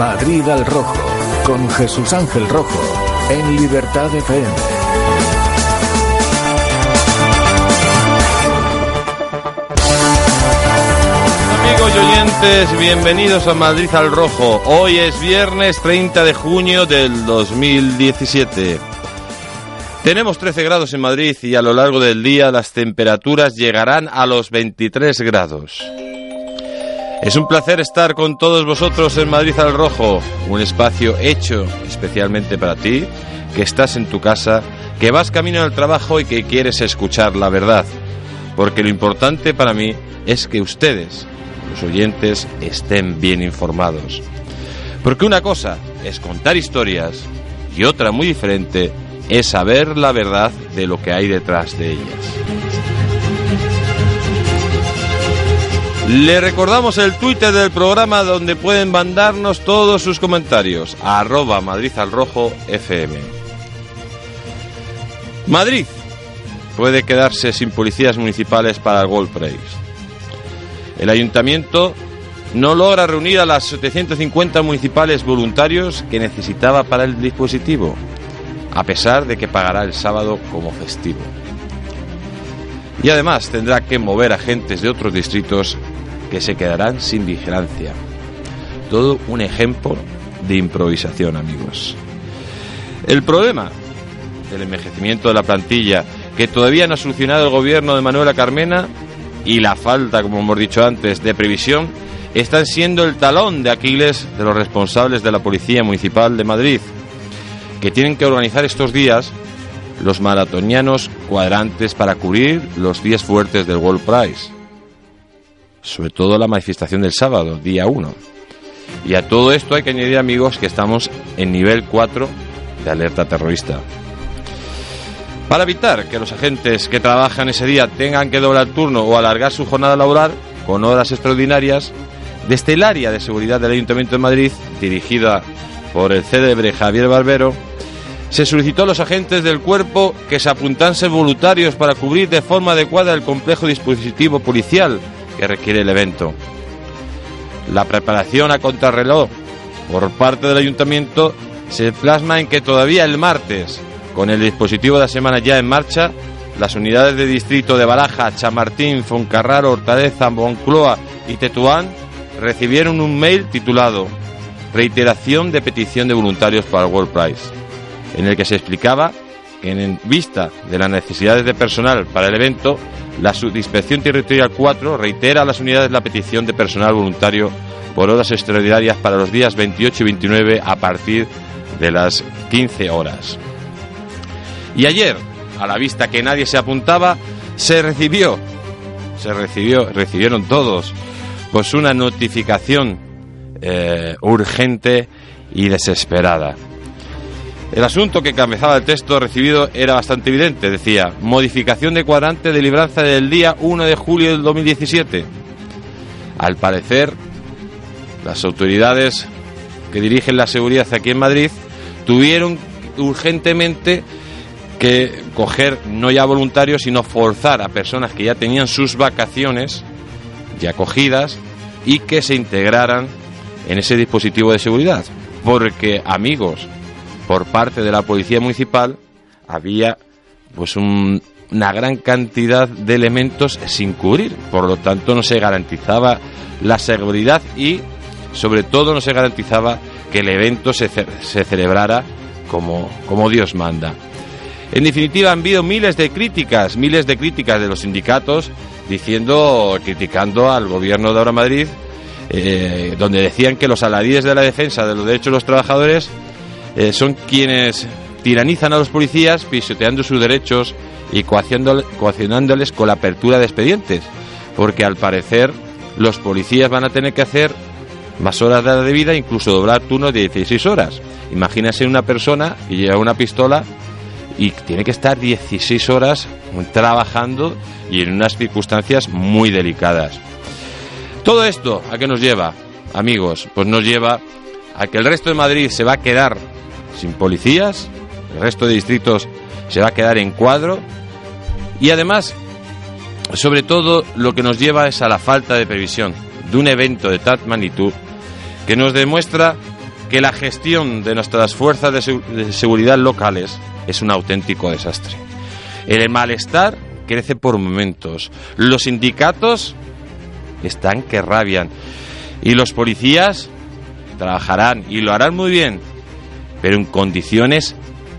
Madrid al Rojo, con Jesús Ángel Rojo, en Libertad FM. Amigos y oyentes, bienvenidos a Madrid al Rojo. Hoy es viernes 30 de junio del 2017. Tenemos 13 grados en Madrid y a lo largo del día las temperaturas llegarán a los 23 grados. Es un placer estar con todos vosotros en Madrid al Rojo, un espacio hecho especialmente para ti, que estás en tu casa, que vas camino al trabajo y que quieres escuchar la verdad. Porque lo importante para mí es que ustedes, los oyentes, estén bien informados. Porque una cosa es contar historias y otra muy diferente es saber la verdad de lo que hay detrás de ellas. Le recordamos el Twitter del programa donde pueden mandarnos todos sus comentarios. Arroba Madrid al Rojo FM. Madrid puede quedarse sin policías municipales para el Gold Prize. El ayuntamiento no logra reunir a las 750 municipales voluntarios que necesitaba para el dispositivo, a pesar de que pagará el sábado como festivo. Y además tendrá que mover agentes de otros distritos que se quedarán sin vigilancia. Todo un ejemplo de improvisación, amigos. El problema del envejecimiento de la plantilla, que todavía no ha solucionado el gobierno de Manuela Carmena, y la falta, como hemos dicho antes, de previsión, están siendo el talón de Aquiles de los responsables de la Policía Municipal de Madrid, que tienen que organizar estos días los maratonianos cuadrantes para cubrir los días fuertes del World Prize sobre todo la manifestación del sábado, día 1. Y a todo esto hay que añadir, amigos, que estamos en nivel 4 de alerta terrorista. Para evitar que los agentes que trabajan ese día tengan que doblar turno o alargar su jornada laboral con horas extraordinarias, desde el área de seguridad del Ayuntamiento de Madrid, dirigida por el célebre Javier Barbero, se solicitó a los agentes del cuerpo que se apuntasen voluntarios para cubrir de forma adecuada el complejo dispositivo policial que requiere el evento. La preparación a contrarreloj por parte del ayuntamiento se plasma en que todavía el martes, con el dispositivo de la semana ya en marcha, las unidades de distrito de Baraja, Chamartín, Foncarraro, Hortaleza, Moncloa y Tetuán recibieron un mail titulado Reiteración de petición de voluntarios para el World Prize, en el que se explicaba que en vista de las necesidades de personal para el evento, la Subinspección Territorial 4 reitera a las unidades la petición de personal voluntario por horas extraordinarias para los días 28 y 29 a partir de las 15 horas. Y ayer, a la vista que nadie se apuntaba, se recibió, se recibió, recibieron todos, pues una notificación eh, urgente y desesperada. El asunto que encabezaba el texto recibido era bastante evidente. Decía, modificación de cuadrante de libranza del día 1 de julio del 2017. Al parecer, las autoridades que dirigen la seguridad aquí en Madrid tuvieron urgentemente que coger no ya voluntarios, sino forzar a personas que ya tenían sus vacaciones ya cogidas y que se integraran en ese dispositivo de seguridad. Porque, amigos, por parte de la policía municipal había pues una gran cantidad de elementos sin cubrir, por lo tanto no se garantizaba la seguridad y sobre todo no se garantizaba que el evento se, se celebrara como, como Dios manda. En definitiva, han habido miles de críticas, miles de críticas de los sindicatos diciendo, criticando al gobierno de Ahora Madrid, eh, donde decían que los aladíes de la defensa de los derechos de los trabajadores eh, son quienes tiranizan a los policías pisoteando sus derechos y coaccionándoles con la apertura de expedientes, porque al parecer los policías van a tener que hacer más horas de vida, incluso doblar turnos de 16 horas. Imagínese una persona que lleva una pistola y tiene que estar 16 horas trabajando y en unas circunstancias muy delicadas. Todo esto, ¿a qué nos lleva, amigos? Pues nos lleva a que el resto de Madrid se va a quedar sin policías, el resto de distritos se va a quedar en cuadro y además, sobre todo, lo que nos lleva es a la falta de previsión de un evento de tal magnitud que nos demuestra que la gestión de nuestras fuerzas de, seguridad locales es un auténtico desastre. El malestar crece por momentos. Los sindicatos están que rabian. Y los policías trabajarán y lo harán muy bien, pero en condiciones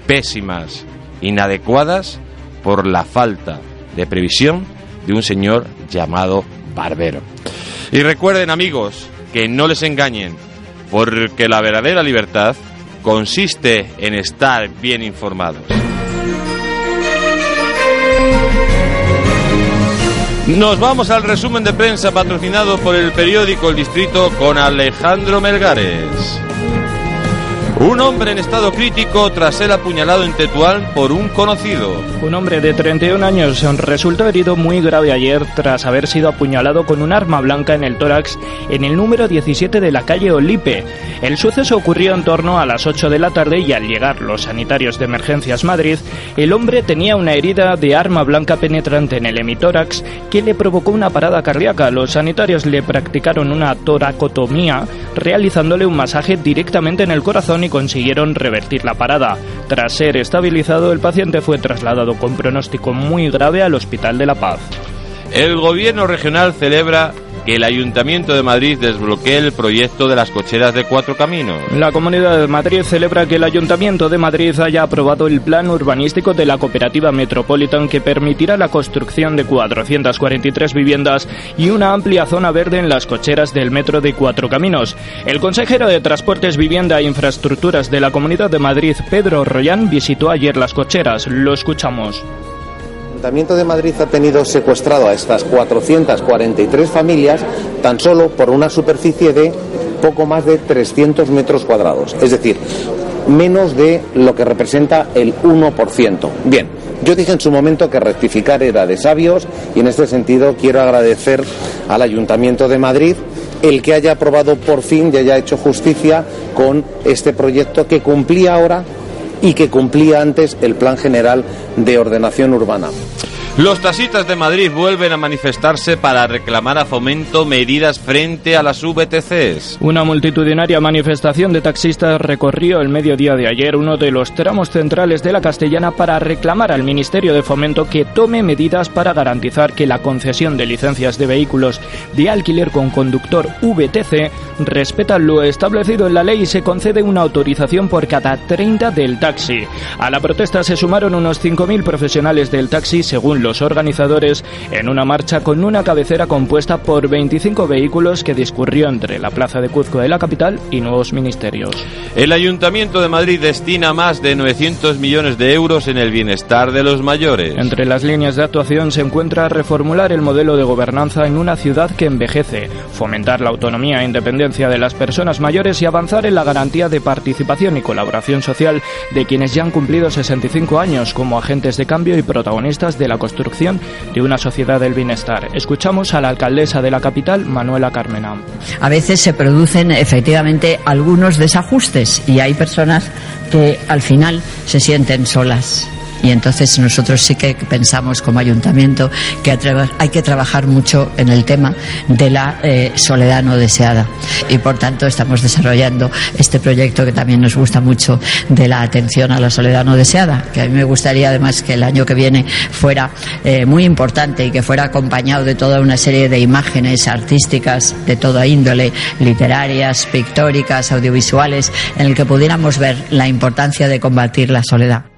pésimas, inadecuadas por la falta de previsión de un señor llamado Barbero. Y recuerden amigos, que no les engañen, porque la verdadera libertad consiste en estar bien informados. Nos vamos al resumen de prensa patrocinado por el periódico El Distrito con Alejandro Melgares. Un hombre en estado crítico tras ser apuñalado en Tetuán por un conocido. Un hombre de 31 años resultó herido muy grave ayer tras haber sido apuñalado con un arma blanca en el tórax en el número 17 de la calle Olipe. El suceso ocurrió en torno a las 8 de la tarde y al llegar los sanitarios de Emergencias Madrid, el hombre tenía una herida de arma blanca penetrante en el hemitórax que le provocó una parada cardíaca. Los sanitarios le practicaron una toracotomía realizándole un masaje directamente en el corazón y consiguieron revertir la parada. Tras ser estabilizado, el paciente fue trasladado con pronóstico muy grave al Hospital de la Paz. El gobierno regional celebra que el Ayuntamiento de Madrid desbloquee el proyecto de las cocheras de cuatro caminos. La Comunidad de Madrid celebra que el Ayuntamiento de Madrid haya aprobado el plan urbanístico de la cooperativa Metropolitan que permitirá la construcción de 443 viviendas y una amplia zona verde en las cocheras del metro de cuatro caminos. El consejero de Transportes, Vivienda e Infraestructuras de la Comunidad de Madrid, Pedro Royán, visitó ayer las cocheras. Lo escuchamos. El Ayuntamiento de Madrid ha tenido secuestrado a estas 443 familias tan solo por una superficie de poco más de 300 metros cuadrados, es decir, menos de lo que representa el 1%. Bien, yo dije en su momento que rectificar era de sabios y en este sentido quiero agradecer al Ayuntamiento de Madrid el que haya aprobado por fin y haya hecho justicia con este proyecto que cumplía ahora y que cumplía antes el Plan General de Ordenación Urbana. Los taxistas de Madrid vuelven a manifestarse para reclamar a fomento medidas frente a las VTCs. Una multitudinaria manifestación de taxistas recorrió el mediodía de ayer uno de los tramos centrales de la Castellana para reclamar al Ministerio de Fomento que tome medidas para garantizar que la concesión de licencias de vehículos de alquiler con conductor VTC respeta lo establecido en la ley y se concede una autorización por cada 30 del taxi. A la protesta se sumaron unos 5.000 profesionales del taxi según los organizadores en una marcha con una cabecera compuesta por 25 vehículos que discurrió entre la plaza de Cuzco de la capital y nuevos ministerios. El Ayuntamiento de Madrid destina más de 900 millones de euros en el bienestar de los mayores. Entre las líneas de actuación se encuentra reformular el modelo de gobernanza en una ciudad que envejece, fomentar la autonomía e independencia de las personas mayores y avanzar en la garantía de participación y colaboración social de quienes ya han cumplido 65 años como agentes de cambio y protagonistas de la de una sociedad del bienestar. Escuchamos a la alcaldesa de la capital, Manuela Carmena. A veces se producen efectivamente algunos desajustes y hay personas que al final se sienten solas y entonces nosotros sí que pensamos como ayuntamiento que hay que trabajar mucho en el tema de la eh, soledad no deseada. Y por tanto estamos desarrollando este proyecto que también nos gusta mucho de la atención a la soledad no deseada, que a mí me gustaría además que el año que viene fuera eh, muy importante y que fuera acompañado de toda una serie de imágenes artísticas de toda índole, literarias, pictóricas, audiovisuales, en el que pudiéramos ver la importancia de combatir la soledad.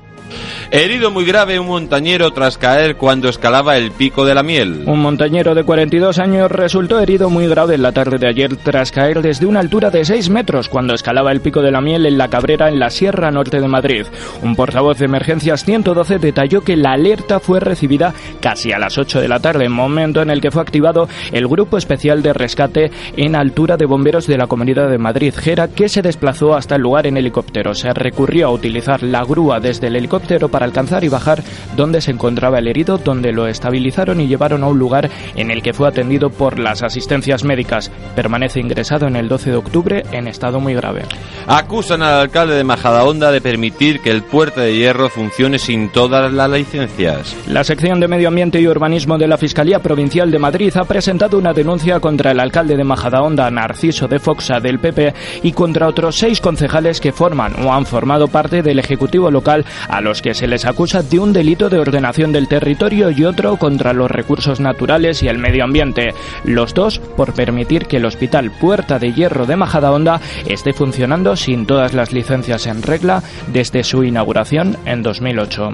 Herido muy grave un montañero tras caer cuando escalaba el pico de la miel. Un montañero de 42 años resultó herido muy grave en la tarde de ayer tras caer desde una altura de 6 metros cuando escalaba el pico de la miel en la Cabrera en la Sierra Norte de Madrid. Un portavoz de emergencias 112 detalló que la alerta fue recibida casi a las 8 de la tarde, momento en el que fue activado el Grupo Especial de Rescate en altura de bomberos de la Comunidad de Madrid, Gera, que se desplazó hasta el lugar en helicóptero. Se recurrió a utilizar la grúa desde el helicóptero para alcanzar y bajar donde se encontraba el herido, donde lo estabilizaron y llevaron a un lugar en el que fue atendido por las asistencias médicas. Permanece ingresado en el 12 de octubre en estado muy grave. Acusan al alcalde de Majadahonda de permitir que el puerto de hierro funcione sin todas las licencias. La sección de Medio Ambiente y Urbanismo de la Fiscalía Provincial de Madrid ha presentado una denuncia contra el alcalde de Majadahonda, Narciso de Foxa, del PP, y contra otros seis concejales que forman o han formado parte del Ejecutivo local a los que se les acusa de un delito de ordenación del territorio y otro contra los recursos naturales y el medio ambiente. Los dos por permitir que el Hospital Puerta de Hierro de Majadahonda esté funcionando sin todas las licencias en regla desde su inauguración en 2008.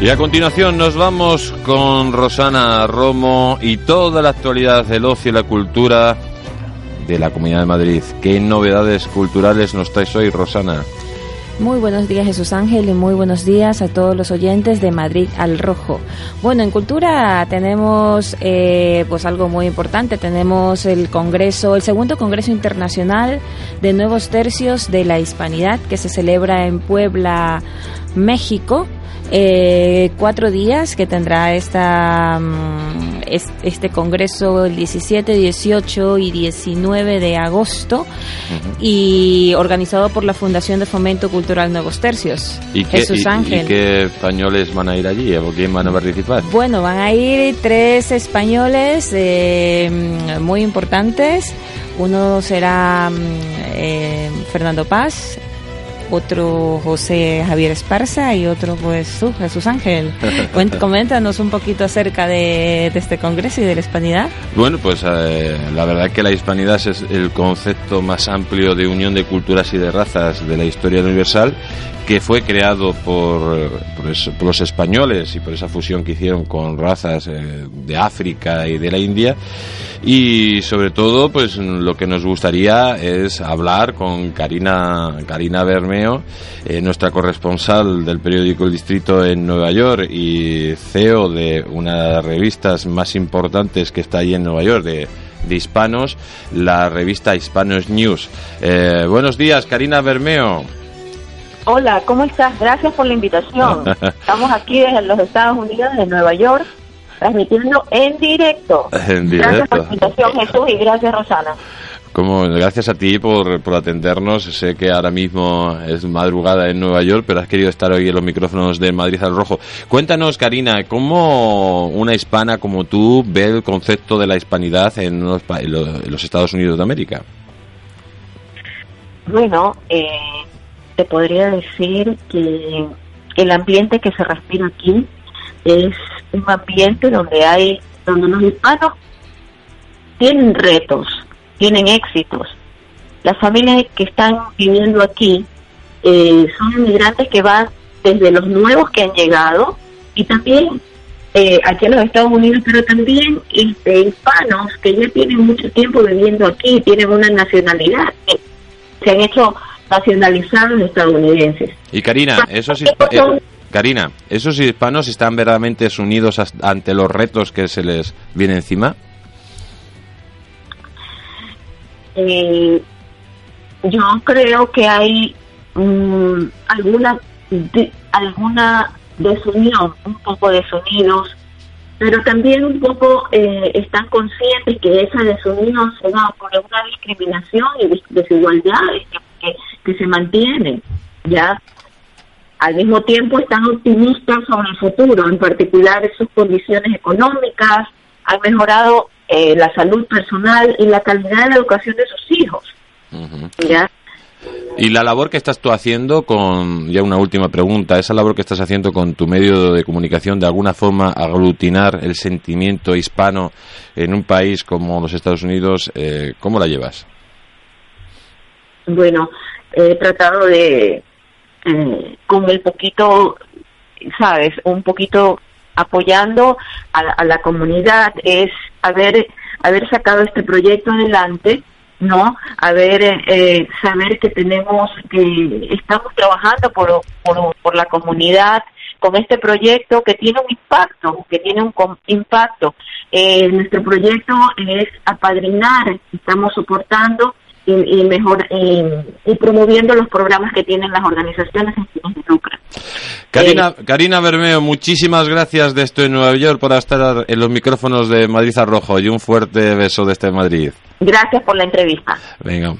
Y a continuación nos vamos con Rosana Romo y toda la actualidad del ocio y la cultura de la Comunidad de Madrid. ¿Qué novedades culturales nos traes hoy, Rosana? Muy buenos días Jesús Ángel y muy buenos días a todos los oyentes de Madrid al Rojo. Bueno, en cultura tenemos eh, pues algo muy importante. Tenemos el Congreso, el segundo Congreso Internacional de Nuevos Tercios de la Hispanidad que se celebra en Puebla, México eh, cuatro días que tendrá esta, mm, este congreso el 17, 18 y 19 de agosto y organizado por la Fundación de Fomento Cultural Nuevos Tercios. ¿Y qué, Jesús Ángel. ¿Y qué españoles van a ir allí o quién van a participar? Bueno, van a ir tres españoles eh, muy importantes. Uno será mm, eh, Fernando Paz, otro José Javier Esparza y otro pues tú, Jesús Ángel. Coméntanos un poquito acerca de, este congreso y de la hispanidad. Bueno, pues eh, la verdad es que la hispanidad es el concepto más amplio de unión de culturas y de razas de la historia universal que fue creado por, los españoles y por esa fusión que hicieron con razas eh, de África y de la India. Y sobre todo, pues lo que nos gustaría es hablar con Karina, Karina Bermeo, eh, nuestra corresponsal del periódico El Distrito en Nueva York y CEO de una de las revistas más importantes que está ahí en Nueva York, de, de hispanos, la revista Hispanos News. Eh, buenos días, Karina Bermeo. Hola, ¿cómo estás? Gracias por la invitación. Estamos aquí desde los Estados Unidos, de Nueva York, transmitiendo en directo. En directo. Gracias por la invitación, Jesús, y gracias, Rosana. Como, gracias a ti por, por atendernos. Sé que ahora mismo es madrugada en Nueva York, pero has querido estar hoy en los micrófonos de Madrid al Rojo. Cuéntanos, Karina, ¿cómo una hispana como tú ve el concepto de la hispanidad en los, en los Estados Unidos de América? Bueno, eh, te podría decir que el ambiente que se respira aquí es un ambiente donde hay, donde los hispanos tienen retos, tienen éxitos. Las familias que están viviendo aquí eh, son inmigrantes que van desde los nuevos que han llegado y también eh, aquí en los Estados Unidos, pero también este, hispanos que ya tienen mucho tiempo viviendo aquí, tienen una nacionalidad, se han hecho nacionalizados estadounidenses. Y Karina, esos, eh, Karina, ¿esos hispanos están verdaderamente unidos ante los retos que se les viene encima? Eh, yo creo que hay mm, alguna alguna desunión, un poco desunidos, pero también un poco eh, están conscientes que esa desunión se da por una discriminación y desigualdad que, que se mantiene, ¿ya? Al mismo tiempo están optimistas sobre el futuro, en particular sus condiciones económicas, han mejorado eh, la salud personal y la calidad de la educación de sus hijos. ¿ya? Y la labor que estás tú haciendo con, ya una última pregunta, esa labor que estás haciendo con tu medio de comunicación, de alguna forma aglutinar el sentimiento hispano en un país como los Estados Unidos, eh, ¿cómo la llevas? bueno, he tratado de, eh, con el poquito, sabes, un poquito apoyando a, la comunidad, es haber, haber sacado este proyecto adelante, ¿no? Haber, eh, saber que tenemos, que estamos trabajando por, por, por la comunidad, con este proyecto que tiene un impacto, que tiene un impacto. Eh, nuestro proyecto es apadrinar, estamos soportando y, mejor y promoviendo los programas que tienen las organizaciones en fines de lucro. Karina, eh, Karina Bermeo, muchísimas gracias de esto en Nueva York por estar en los micrófonos de Madrid Arrojo y un fuerte beso desde Madrid. Gracias por la entrevista. Venga.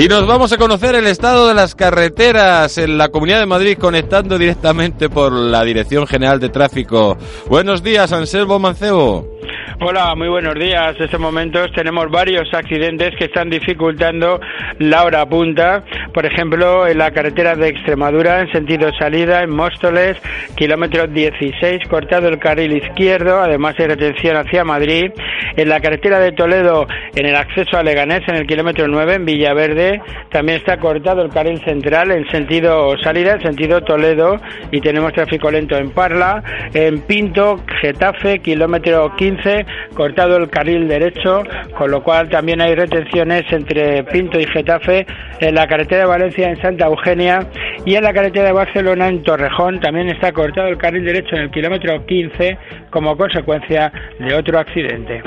Y nos vamos a conocer el estado de las carreteras en la Comunidad de Madrid conectando directamente por la Dirección General de Tráfico. Buenos días, Anselmo Mancebo. Hola, muy buenos días. En estos momentos tenemos varios accidentes que están dificultando la hora punta. Por ejemplo, en la carretera de Extremadura, en sentido salida, en Móstoles, kilómetro 16, cortado el carril izquierdo, además hay retención hacia Madrid. En la carretera de Toledo, en el acceso a Leganés, en el kilómetro 9, en Villaverde, también está cortado el carril central en sentido salida, en sentido Toledo, y tenemos tráfico lento en Parla. En Pinto, Getafe, kilómetro 15, cortado el carril derecho, con lo cual también hay retenciones entre Pinto y Getafe en la carretera de Valencia en Santa Eugenia y en la carretera de Barcelona en Torrejón también está cortado el carril derecho en el kilómetro 15 como consecuencia de otro accidente.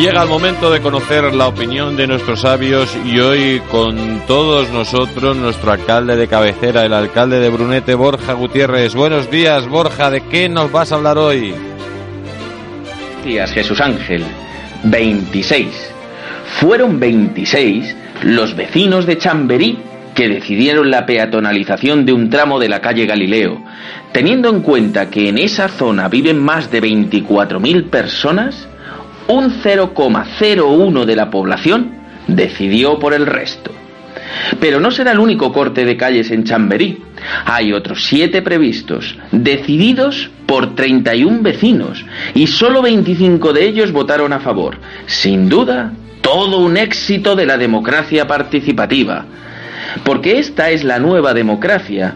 Llega el momento de conocer la opinión de nuestros sabios y hoy con todos nosotros nuestro alcalde de cabecera, el alcalde de Brunete, Borja Gutiérrez. Buenos días, Borja, ¿de qué nos vas a hablar hoy? Días, Jesús Ángel. 26. Fueron 26 los vecinos de Chamberí que decidieron la peatonalización de un tramo de la calle Galileo, teniendo en cuenta que en esa zona viven más de 24.000 personas, un 0,01 de la población decidió por el resto. Pero no será el único corte de calles en Chamberí. Hay otros siete previstos, decididos por 31 vecinos, y solo 25 de ellos votaron a favor. Sin duda, todo un éxito de la democracia participativa. Porque esta es la nueva democracia.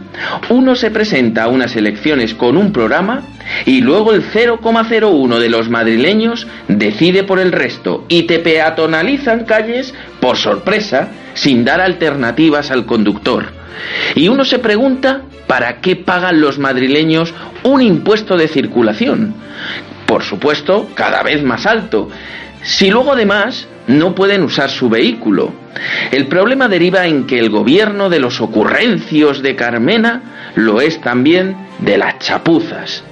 Uno se presenta a unas elecciones con un programa y luego el 0,01 de los madrileños decide por el resto y te peatonalizan calles por sorpresa sin dar alternativas al conductor. Y uno se pregunta para qué pagan los madrileños un impuesto de circulación. Por supuesto, cada vez más alto. Si luego además no pueden usar su vehículo. El problema deriva en que el gobierno de los ocurrencios de Carmena lo es también de las chapuzas.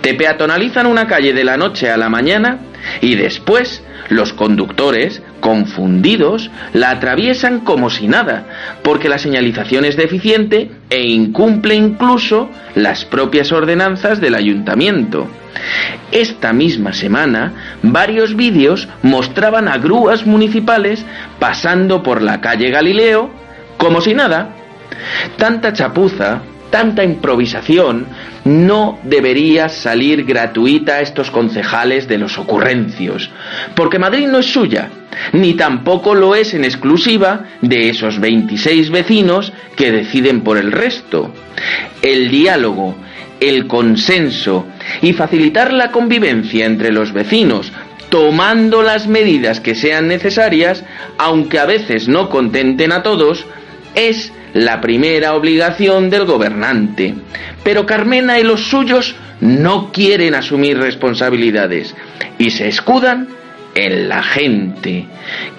Te peatonalizan una calle de la noche a la mañana y después los conductores, confundidos, la atraviesan como si nada, porque la señalización es deficiente e incumple incluso las propias ordenanzas del ayuntamiento. Esta misma semana, varios vídeos mostraban a grúas municipales pasando por la calle Galileo como si nada. Tanta chapuza tanta improvisación no debería salir gratuita a estos concejales de los ocurrencios, porque Madrid no es suya, ni tampoco lo es en exclusiva de esos 26 vecinos que deciden por el resto. El diálogo, el consenso y facilitar la convivencia entre los vecinos tomando las medidas que sean necesarias, aunque a veces no contenten a todos, es la primera obligación del gobernante. Pero Carmena y los suyos no quieren asumir responsabilidades y se escudan en la gente.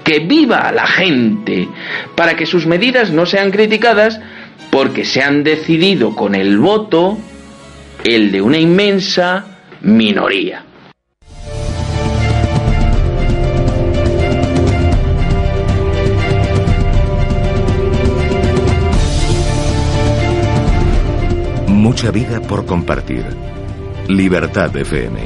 Que viva la gente, para que sus medidas no sean criticadas porque se han decidido con el voto el de una inmensa minoría. Mucha vida por compartir. Libertad FM.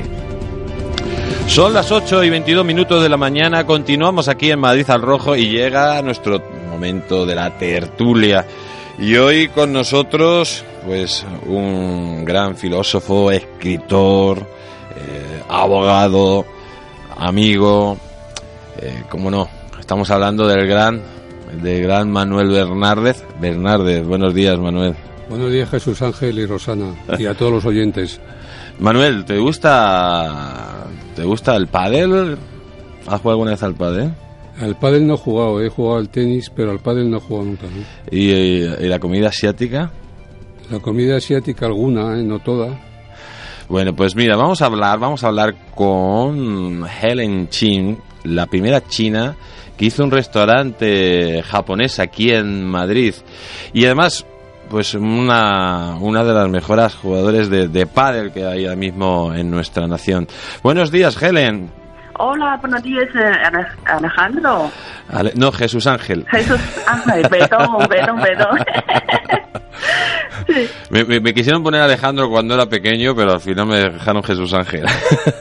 Son las 8 y 22 minutos de la mañana, continuamos aquí en Madrid al Rojo y llega nuestro momento de la tertulia. Y hoy con nosotros, pues un gran filósofo, escritor, eh, abogado, amigo, eh, como no, estamos hablando del gran, del gran Manuel Bernárdez. Bernárdez, buenos días Manuel. Buenos días Jesús Ángel y Rosana y a todos los oyentes. Manuel, ¿te gusta te gusta el pádel? ¿Has jugado alguna vez al pádel? Al pádel no he jugado, he jugado al tenis, pero al pádel no he jugado nunca. ¿no? ¿Y, y la comida asiática? La comida asiática alguna, ¿eh? no toda. Bueno, pues mira, vamos a hablar, vamos a hablar con Helen Chin, la primera china que hizo un restaurante japonés aquí en Madrid. Y además, pues una, una de las mejores jugadores de, de pádel que hay ahora mismo en nuestra nación. Buenos días, Helen. Hola, buenos días, eh, Ale- Alejandro. Ale- no, Jesús Ángel. Jesús Ángel, perdón, perdón, perdón. Me, me- me quisieron poner Alejandro cuando era pequeño, pero al final me dejaron Jesús Ángel.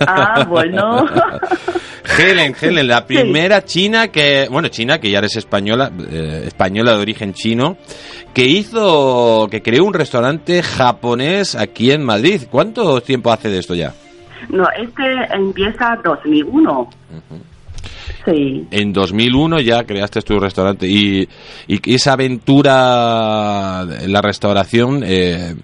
Ah, bueno. Helen, Helen, la primera china que, bueno, china que ya eres española, eh, española de origen chino, que hizo, que creó un restaurante japonés aquí en Madrid. ¿Cuánto tiempo hace de esto ya? No, este empieza 2001. Sí. En 2001 ya creaste tu restaurante y, y esa aventura en la restauración, eh,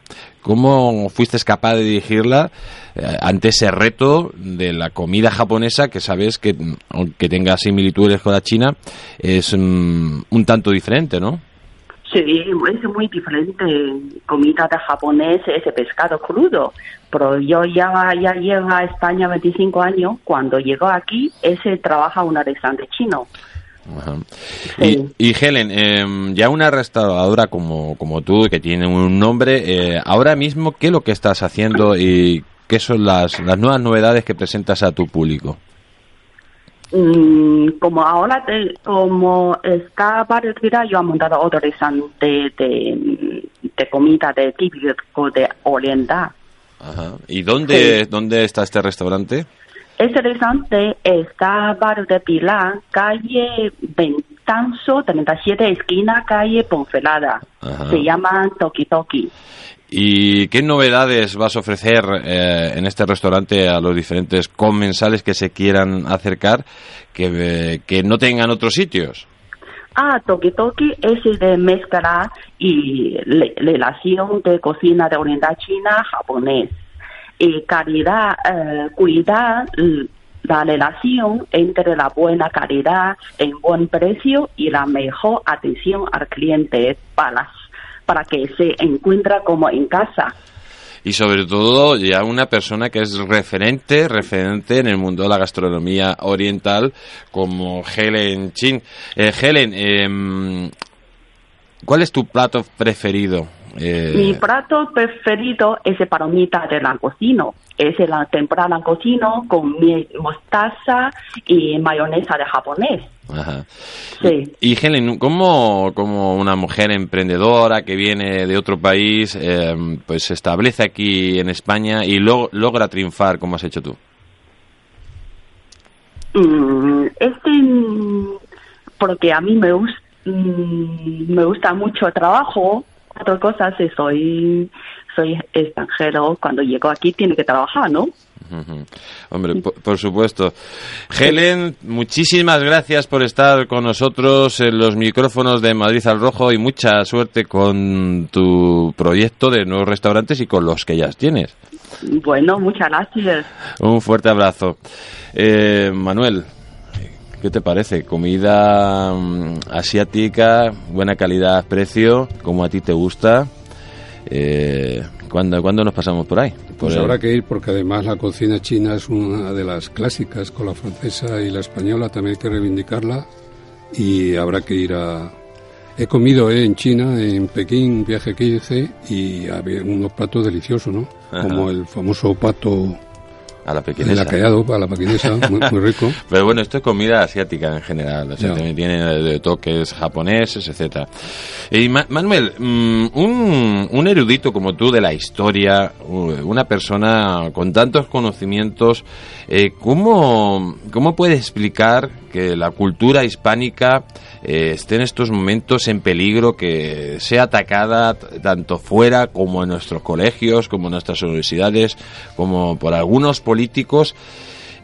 ¿cómo fuiste capaz de dirigirla eh, ante ese reto de la comida japonesa que sabes que, mm, aunque tenga similitudes con la china, es mm, un tanto diferente, ¿no? Sí, es muy diferente. Comida de japonés, ese pescado crudo. Pero yo ya, ya llevo a España 25 años. Cuando llegó aquí, ese trabaja un restaurante chino. Ajá. Y, y Helen, em, ya una restauradora como, como tú, que tiene un nombre, eh, ahora mismo, ¿qué es lo que estás haciendo y qué son las, las nuevas novedades que presentas a tu público? Mm, como ahora, te- como está para retirar, yo he montado otro restaurante de, de comida de típico de oriental. Ajá. ¿Y dónde, dónde está este restaurante? Ese restaurante está barrio de Pilar, calle Ventanzo, 37, esquina, calle Ponferrada. Ajá. Se llama Toki Toki. ¿Y qué novedades vas a ofrecer eh, en este restaurante a los diferentes comensales que se quieran acercar que, eh, que no tengan otros sitios? Ah, Toki Toki es de mezcla y le- relación de cocina de oriental china japonés. Y calidad, eh, cuidar l- la relación entre la buena calidad, el buen precio y la mejor atención al cliente para, para que se encuentre como en casa. Y sobre todo ya una persona que es referente, referente en el mundo de la gastronomía oriental como Helen Chin. Eh, Helen, em, ¿cuál es tu plato preferido? Eh, Mi plato preferido es el palomita de langostino. Es la temporada langostino con miel, mostaza y mayonesa de japonés. ajá. Sí. Y Helen, ¿cómo como una mujer emprendedora que viene de otro país, em, pues se establece aquí en España y lo- logra triunfar como has hecho tú? Mm, este, mm, porque a mí me, gus- mm, me gusta mucho el trabajo. Otra cosa es soy, soy extranjero. Cuando llego aquí tiene que trabajar, ¿no? Hombre, por, por supuesto. Helen, muchísimas gracias por estar con nosotros en los micrófonos de Madrid al Rojo y mucha suerte con tu proyecto de nuevos restaurantes y con los que ya tienes. Bueno, muchas gracias. Un fuerte abrazo. Eh, Manuel, ¿qué te parece? Comida mm, asiática, buena calidad, precio, como a ti te gusta. Eh, ¿cuándo, cuándo nos pasamos por ahí? Por Pues el- habrá que ir porque además la cocina china es una de las clásicas con la francesa y la española, también hay que reivindicarla y habrá que ir a... He comido eh, en China, en Pekín, viaje que hice y había unos platos deliciosos, ¿no? Ajá. Como el famoso pato A la El pequinesa. acallado para la pequinesa, muy, muy rico. Pero bueno, esto es comida asiática en general, o sea, también tiene toques japoneses, etcétera. Y Ma- Manuel, mm, un, un erudito como tú de la historia, una persona con tantos conocimientos, eh, ¿cómo, ¿cómo puede explicar que la cultura hispánica eh, esté en estos momentos en peligro, que sea atacada tanto fuera como en nuestros colegios, como en nuestras universidades, como por algunos políticos?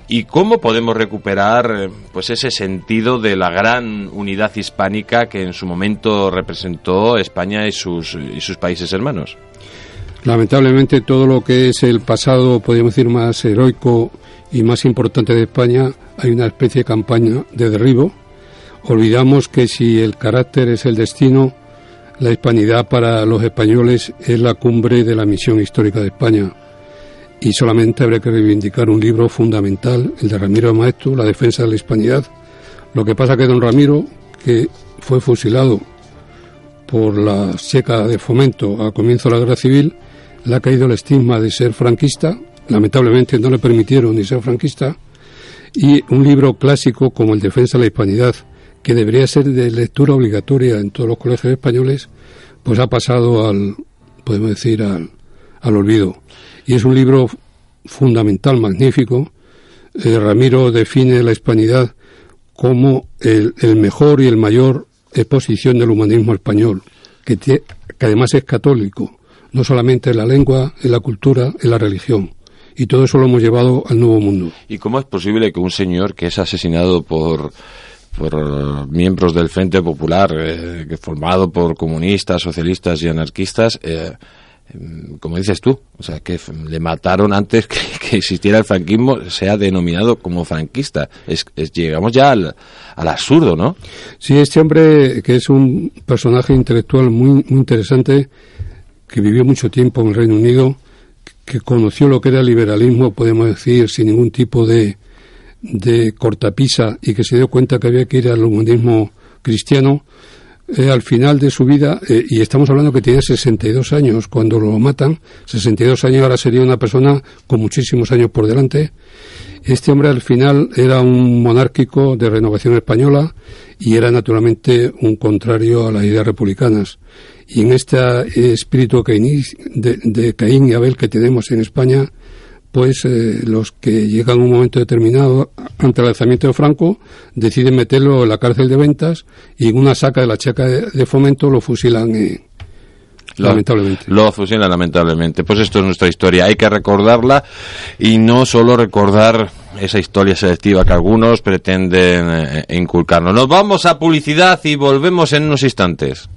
¿Y cómo podemos recuperar eh, pues ese sentido de la gran unidad hispánica que en su momento representó España y sus, y sus países hermanos? Lamentablemente todo lo que es el pasado, podríamos decir, más heroico y más importante de España, hay una especie de campaña de derribo. Olvidamos que si el carácter es el destino, la hispanidad para los españoles es la cumbre de la misión histórica de España. Y solamente habría que reivindicar un libro fundamental, el de Ramiro Maestro, La defensa de la hispanidad. Lo que pasa que don Ramiro, que fue fusilado por la checa de fomento a comienzo de la guerra civil, le ha caído el estigma de ser franquista. Lamentablemente no le permitieron ni ser franquista. Y un libro clásico como el Defensa de la Hispanidad, que debería ser de lectura obligatoria en todos los colegios españoles, pues ha pasado al, podemos decir, al, al olvido. Y es un libro fundamental, magnífico. Eh, Ramiro define la hispanidad como el, el mejor y el mayor exposición del humanismo español, que, que además es católico, no solamente en la lengua, en la cultura, en la religión. Y todo eso lo hemos llevado al nuevo mundo. ¿Y cómo es posible que un señor que es asesinado por, por eh, miembros del Frente Popular, eh, formado por comunistas, socialistas y anarquistas, eh, como dices tú, o sea, que le mataron antes que, que existiera el franquismo, sea denominado como franquista? Es, es- llegamos ya al, al absurdo, ¿no? Sí, este hombre, que es un personaje intelectual muy, muy interesante, que vivió mucho tiempo en el Reino Unido, que conoció lo que era el liberalismo, podemos decir, sin ningún tipo de, de cortapisa y que se dio cuenta que había que ir al humanismo cristiano, eh, al final de su vida, eh, y estamos hablando que tenía 62 años cuando lo matan, 62 años ahora sería una persona con muchísimos años por delante. Este hombre al final era un monárquico de renovación española y era naturalmente un contrario a las ideas republicanas. Y en este eh, espíritu de, de Caín y Abel que tenemos en España, pues eh, los que llegan a un momento determinado ante el alzamiento de Franco deciden meterlo en la cárcel de ventas y en una saca de la checa de, de fomento lo fusilan eh, Lo- lamentablemente. Lo fusilan lamentablemente. Pues esto es nuestra historia. Hay que recordarla y no solo recordar esa historia selectiva que algunos pretenden eh, inculcarnos. Nos vamos a publicidad y volvemos en unos instantes.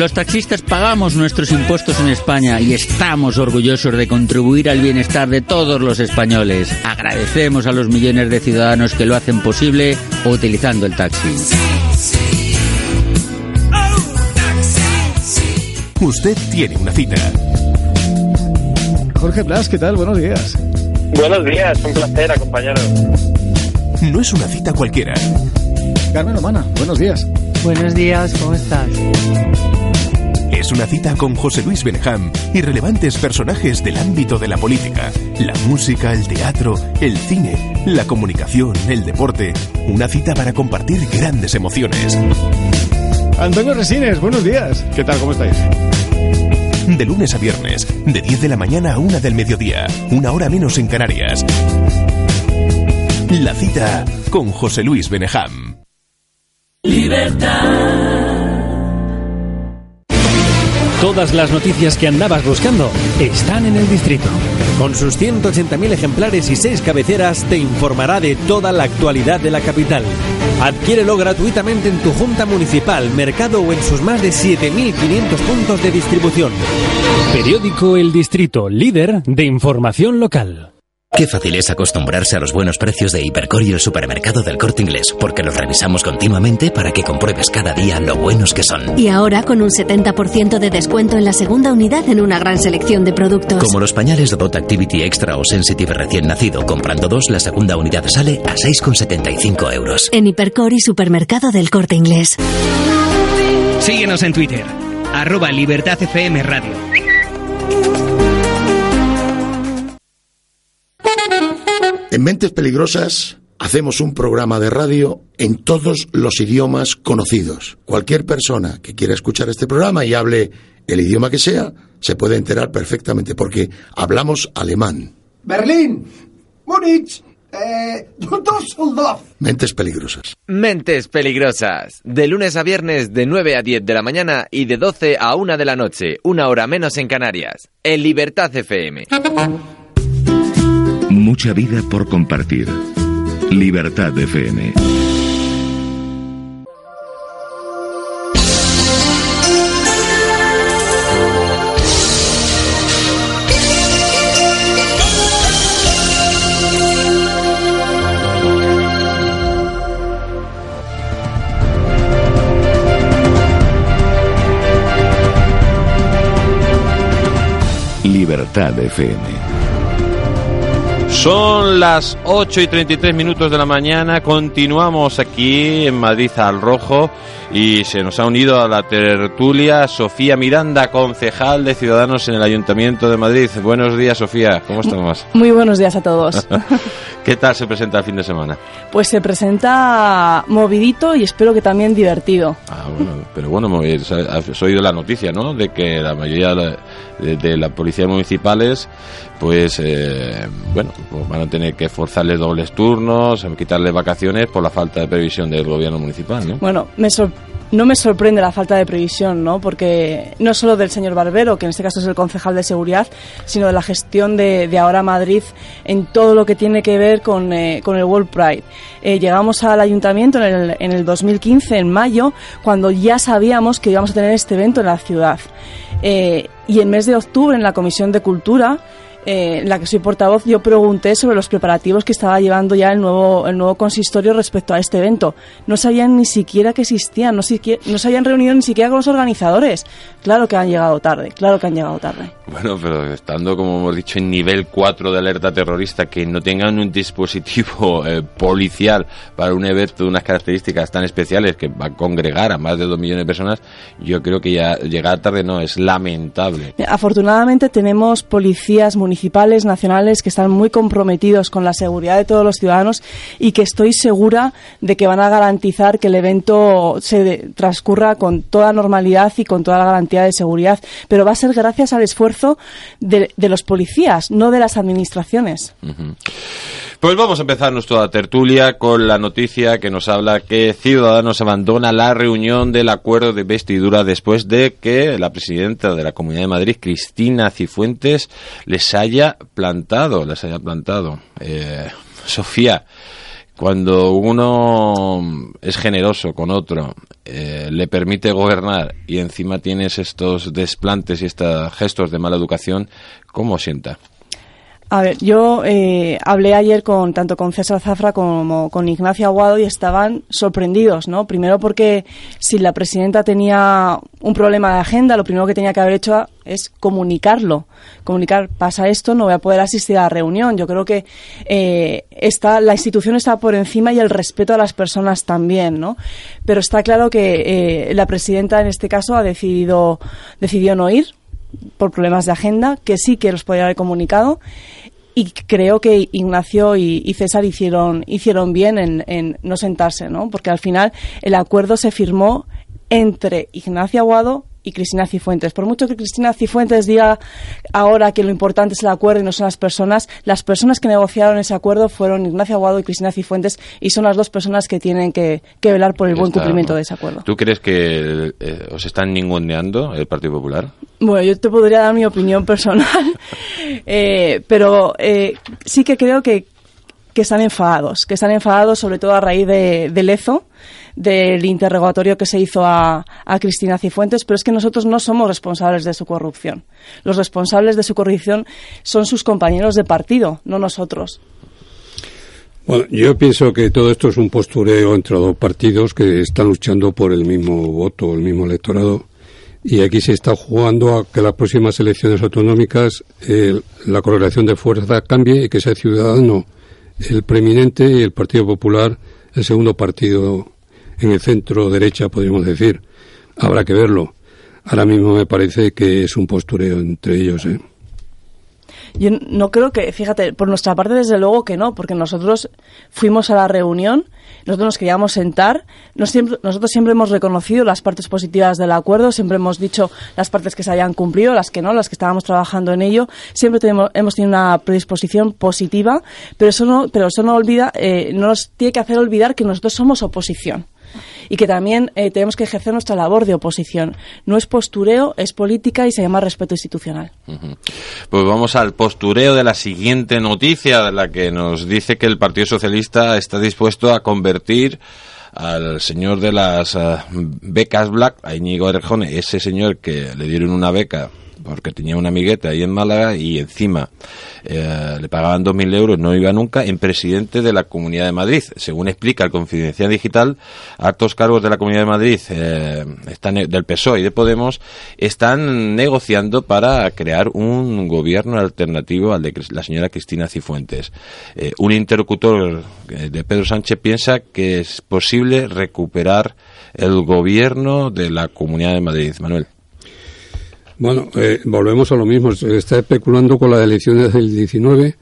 Los taxistas pagamos nuestros impuestos en España y estamos orgullosos de contribuir al bienestar de todos los españoles. Agradecemos a los millones de ciudadanos que lo hacen posible utilizando el taxi. Usted tiene una cita. Jorge Blas, ¿qué tal? Buenos días. Buenos días, un placer acompañaros. No es una cita cualquiera. Carmen Omana, buenos días. Buenos días, ¿cómo estás? Es una cita con José Luis Benjam y relevantes personajes del ámbito de la política, la música, el teatro, el cine, la comunicación, el deporte. Una cita para compartir grandes emociones. Antonio Resines, buenos días. ¿Qué tal? ¿Cómo estáis? De lunes a viernes, de 10 de la mañana a 1 del mediodía, una hora menos en Canarias. La cita con José Luis Benejam. Todas las noticias que andabas buscando están en el distrito. Con sus 180.000 ejemplares y 6 cabeceras te informará de toda la actualidad de la capital. Adquiérelo gratuitamente en tu junta municipal, mercado o en sus más de 7.500 puntos de distribución. Periódico El Distrito, líder de información local. Qué fácil es acostumbrarse a los buenos precios de Hipercor y el supermercado del corte inglés, porque los revisamos continuamente para que compruebes cada día lo buenos que son. Y ahora con un 70% de descuento en la segunda unidad en una gran selección de productos. Como los pañales Dot Activity Extra o Sensitive recién nacido, comprando dos, la segunda unidad sale a 6,75 euros. En Hipercor y supermercado del corte inglés. Síguenos en Twitter, arroba Libertad FM Radio. En Mentes Peligrosas hacemos un programa de radio en todos los idiomas conocidos. Cualquier persona que quiera escuchar este programa y hable el idioma que sea, se puede enterar perfectamente porque hablamos alemán. Berlín, Múnich, eh, Düsseldorf. Mentes Peligrosas. Mentes Peligrosas. De lunes a viernes de 9 a 10 de la mañana y de 12 a 1 de la noche, una hora menos en Canarias. En Libertad FM. Mucha vida por compartir. Libertad FM. Libertad FM. Son las 8 y 33 minutos de la mañana, continuamos aquí en Madrid al Rojo y se nos ha unido a la tertulia Sofía Miranda, concejal de Ciudadanos en el Ayuntamiento de Madrid. Buenos días Sofía, ¿cómo estamos? Muy buenos días a todos. ¿Qué tal se presenta el fin de semana? Pues se presenta movidito y espero que también divertido. Ah, bueno, pero bueno, has oído la noticia, ¿no? De que la mayoría de, de las policías municipales, pues, eh, bueno, pues van a tener que forzarles dobles turnos, quitarles vacaciones por la falta de previsión del gobierno municipal, ¿no? Bueno, me sor no me sorprende la falta de previsión, ¿no? Porque no solo del señor Barbero, que en este caso es el concejal de seguridad, sino de la gestión de, ahora Madrid en todo lo que tiene que ver con, eh, con el World Pride. Eh, llegamos al ayuntamiento en el, en el 2015, en mayo, cuando ya sabíamos que íbamos a tener este evento en la ciudad. Eh, y en mes de octubre, en la Comisión de Cultura, eh, la que soy portavoz, yo pregunté sobre los preparativos que estaba llevando ya el nuevo, el nuevo consistorio respecto a este evento. No sabían ni siquiera que existían, no, siquiera, no se habían reunido ni siquiera con los organizadores. Claro que han llegado tarde, claro que han llegado tarde. Bueno, pero estando, como hemos dicho, en nivel 4 de alerta terrorista, que no tengan un dispositivo eh, policial para un evento de unas características tan especiales que va a congregar a más de dos millones de personas, yo creo que ya llegar tarde no, es lamentable. Afortunadamente tenemos policías municipales, nacionales, que están muy comprometidos con la seguridad de todos los ciudadanos y que estoy segura de que van a garantizar que el evento se transcurra con toda normalidad y con toda la garantía de seguridad. Pero va a ser gracias al esfuerzo de, de los policías, no de las administraciones. Pues vamos a empezar nuestra tertulia con la noticia que nos habla que Ciudadanos abandona la reunión del acuerdo de vestidura después de que la presidenta de la Comunidad de Madrid, Cristina Cifuentes, les haya plantado, les haya plantado. Eh, Sofía, cuando uno es generoso con otro, eh, le permite gobernar y encima tienes estos desplantes y estos gestos de mala educación, ¿cómo sienta? A ver, yo eh, hablé ayer con tanto con César Zafra como con Ignacio Aguado y estaban sorprendidos, ¿no? Primero porque si la presidenta tenía un problema de agenda, lo primero que tenía que haber hecho es comunicarlo. Comunicar, pasa esto, no voy a poder asistir a la reunión. Yo creo que eh, está, la institución está por encima y el respeto a las personas también, ¿no? Pero está claro que eh, la presidenta en este caso ha decidido, decidió no ir por problemas de agenda, que sí que los podría haber comunicado y creo que Ignacio y, y César hicieron, hicieron bien en, en, no sentarse, ¿no? Porque al final el acuerdo se firmó entre Ignacio Aguado y Cristina Cifuentes. Por mucho que Cristina Cifuentes diga ahora que lo importante es el acuerdo y no son las personas, las personas que negociaron ese acuerdo fueron Ignacio Aguado y Cristina Cifuentes y son las dos personas que tienen que, que velar por el buen Está, cumplimiento de ese acuerdo. ¿Tú crees que eh, os están ninguneando el Partido Popular? Bueno, yo te podría dar mi opinión personal, eh, pero eh, sí que creo que, que están enfadados, que están enfadados sobre todo a raíz de, de Lezo, del interrogatorio que se hizo a, a Cristina Cifuentes, pero es que nosotros no somos responsables de su corrupción. Los responsables de su corrupción son sus compañeros de partido, no nosotros. Bueno, yo pienso que todo esto es un postureo entre dos partidos que están luchando por el mismo voto, el mismo electorado. Y aquí se está jugando a que las próximas elecciones autonómicas la correlación de fuerza cambie y que sea Ciudadano el preeminente y el Partido Popular el segundo partido en el centro derecha, podríamos decir. Habrá que verlo. Ahora mismo me parece que es un postureo entre ellos. ¿eh? Yo no creo que, fíjate, por nuestra parte desde luego que no, porque nosotros fuimos a la reunión, nosotros nos queríamos sentar, nosotros siempre hemos reconocido las partes positivas del acuerdo, siempre hemos dicho las partes que se hayan cumplido, las que no, las que estábamos trabajando en ello, siempre tenemos, hemos tenido una predisposición positiva, pero eso no, pero eso no olvida, eh, no nos tiene que hacer olvidar que nosotros somos oposición y que también eh, tenemos que ejercer nuestra labor de oposición. No es postureo, es política y se llama respeto institucional. Pues vamos al postureo de la siguiente noticia, de la que nos dice que el Partido Socialista está dispuesto a convertir al señor de las eh, becas Black, a Íñigo Erjone, ese señor que le dieron una beca porque tenía una amigueta ahí en Málaga y encima eh, le pagaban 2.000 euros, no iba nunca, en presidente de la Comunidad de Madrid. Según explica el Confidencial Digital, altos cargos de la Comunidad de Madrid, eh, están, del PSOE y de Podemos, están negociando para crear un gobierno alternativo al de la señora Cristina Cifuentes. Eh, un interlocutor de Pedro Sánchez piensa que es posible recuperar el gobierno de la Comunidad de Madrid. Manuel. Bueno, eh, volvemos a lo mismo. Se está especulando con las elecciones del 19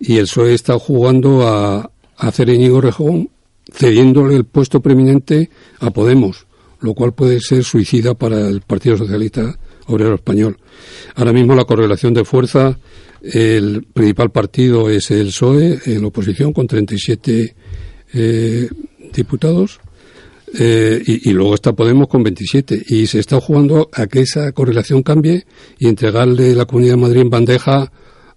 y el PSOE está jugando a, hacer Íñigo Rejón cediéndole el puesto preeminente a Podemos, lo cual puede ser suicida para el Partido Socialista Obrero Español. Ahora mismo la correlación de fuerza, el principal partido es el PSOE en oposición con 37 eh, diputados eh, y, luego está Podemos con 27. Y se está jugando a que esa correlación cambie y entregarle la Comunidad de Madrid en bandeja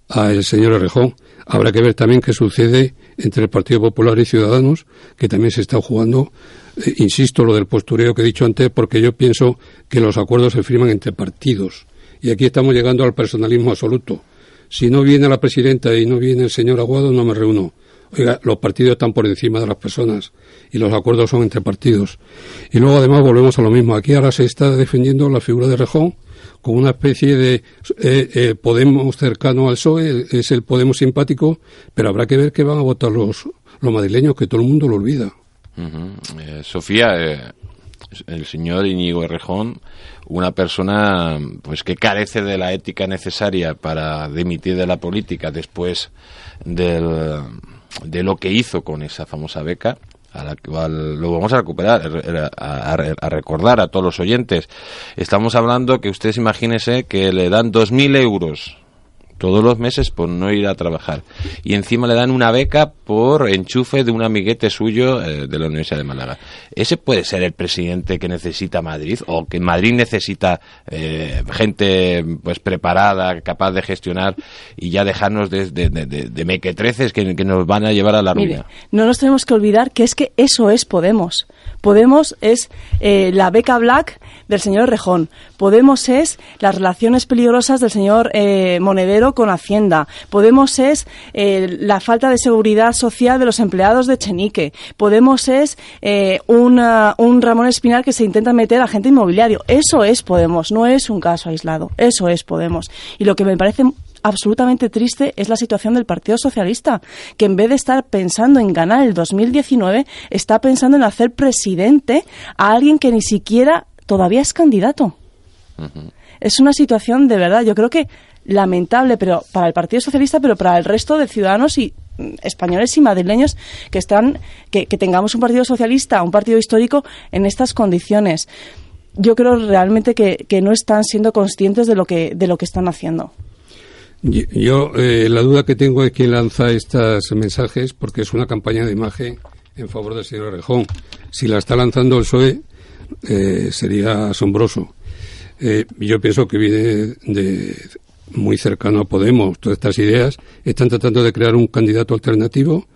al señor Errejón. Habrá que ver también qué sucede entre el Partido Popular y Ciudadanos, que también se está jugando. Eh, insisto, lo del postureo que he dicho antes, porque yo pienso que los acuerdos se firman entre partidos. Y aquí estamos llegando al personalismo absoluto. Si no viene la presidenta y no viene el señor Aguado, no me reúno. Oiga, los partidos están por encima de las personas y los acuerdos son entre partidos. Y luego además volvemos a lo mismo. Aquí ahora se está defendiendo la figura de Rejón como una especie de eh, eh, Podemos cercano al PSOE, es el Podemos simpático, pero habrá que ver qué van a votar los, los madrileños, que todo el mundo lo olvida. Eh, Sofía, el señor Íñigo Rejón, una persona pues que carece de la ética necesaria para dimitir de la política después del, de lo que hizo con esa famosa beca, a la cual lo vamos a recuperar, a, recordar a todos los oyentes. Estamos hablando que ustedes imagínense que le dan 2.000 euros todos los meses por no ir a trabajar. Y encima le dan una beca por enchufe de un amiguete suyo eh, de la Universidad de Málaga. ¿Ese puede ser el presidente que necesita Madrid? ¿O que Madrid necesita eh, gente pues preparada, capaz de gestionar y ya dejarnos de, de, mequetreces que, que, nos van a llevar a la ruina? no nos tenemos que olvidar que es que eso es Podemos. Podemos es eh, la beca Black del señor Rejón. Podemos es las relaciones peligrosas del señor eh, Monedero con Hacienda. Podemos es eh, la falta de seguridad social de los empleados de Chenique. Podemos es un Ramón Espinal que se intenta meter a agente inmobiliario. Eso es Podemos, no es un caso aislado. Eso es Podemos. Y lo que me parece absolutamente triste es la situación del Partido Socialista, que en vez de estar pensando en ganar el 2019, está pensando en hacer presidente a alguien que ni siquiera todavía es candidato. Es una situación de verdad, yo creo que lamentable, pero para el Partido Socialista, pero para el resto de ciudadanos y mm, españoles y madrileños que están que, tengamos un partido socialista, un partido histórico en estas condiciones. Yo creo realmente que, que no están siendo conscientes de lo que de lo que están haciendo. Yo, eh, la duda que tengo es quién lanza estos mensajes, porque es una campaña de imagen en favor del señor Rejón. Si la está lanzando el PSOE, eh, sería asombroso. Eh, yo pienso que viene de muy cercano a Podemos. Todas estas ideas están tratando de crear un candidato alternativo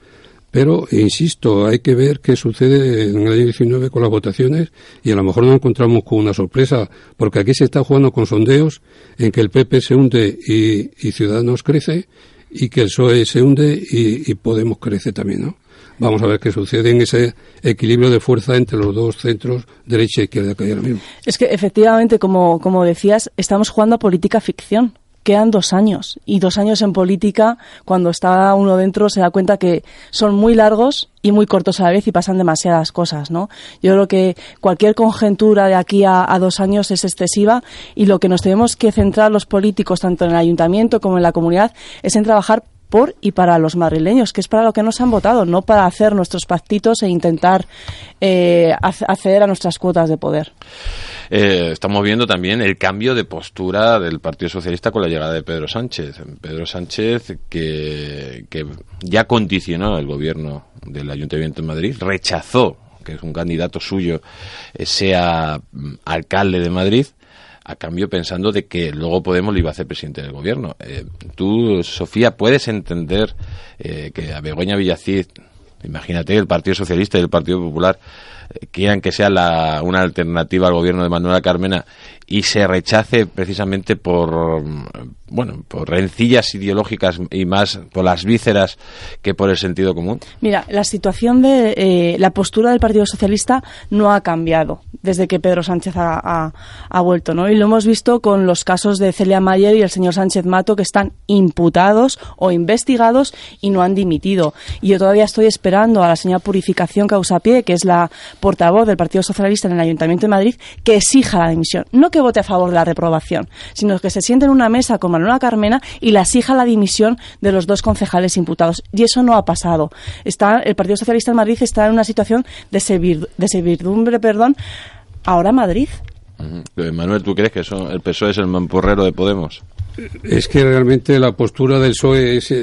Pero, insisto, hay que ver qué sucede en el año 19 con las votaciones y a lo mejor nos encontramos con una sorpresa, porque aquí se está jugando con sondeos en que el PP se hunde y, Ciudadanos crece y que el PSOE se hunde y, y Podemos crece también, ¿no? Vamos a ver qué sucede en ese equilibrio de fuerza entre los dos centros, derecha e izquierda que hay ahora mismo. Es que efectivamente, como, como decías, estamos jugando a política ficción quedan dos años. Y dos años en política, cuando está uno dentro, se da cuenta que son muy largos y muy cortos a la vez y pasan demasiadas cosas, ¿no? Yo creo que cualquier conjetura de aquí a, a, dos años es excesiva y lo que nos tenemos que centrar los políticos, tanto en el ayuntamiento como en la comunidad, es en trabajar por y para los madrileños, que es para lo que nos han votado, no para hacer nuestros pactitos e intentar eh, acceder a nuestras cuotas de poder. Eh, estamos viendo también el cambio de postura del Partido Socialista con la llegada de Pedro Sánchez. Pedro Sánchez, que, que ya condicionó el gobierno del Ayuntamiento de Madrid, rechazó que es un candidato suyo eh, sea mm, alcalde de Madrid a cambio pensando de que luego Podemos le iba a hacer presidente del gobierno. Eh, tú, Sofía, puedes entender eh, que a Begoña Villacid, imagínate, el Partido Socialista y el Partido Popular eh, quieran que sea la, una alternativa al gobierno de Manuela Carmena y se rechace precisamente por bueno por rencillas ideológicas y más por las vísceras que por el sentido común. Mira la situación de eh, la postura del Partido Socialista no ha cambiado desde que Pedro Sánchez ha, ha, vuelto no y lo hemos visto con los casos de Celia Mayer y el señor Sánchez Mato que están imputados o investigados y no han dimitido. Y yo todavía estoy esperando a la señora Purificación Causapié que es la portavoz del Partido Socialista en el Ayuntamiento de Madrid que exija la dimisión. No vote a favor de la reprobación, sino que se siente en una mesa con Manuela Carmena y la exija la dimisión de los dos concejales imputados. Y eso no ha pasado. Está, el Partido Socialista en Madrid está en una situación de, servir, de servidumbre, perdón, ahora Madrid. Manuel, ¿tú crees que eso, el PSOE es el mamporrero de Podemos? Es que realmente la postura del PSOE es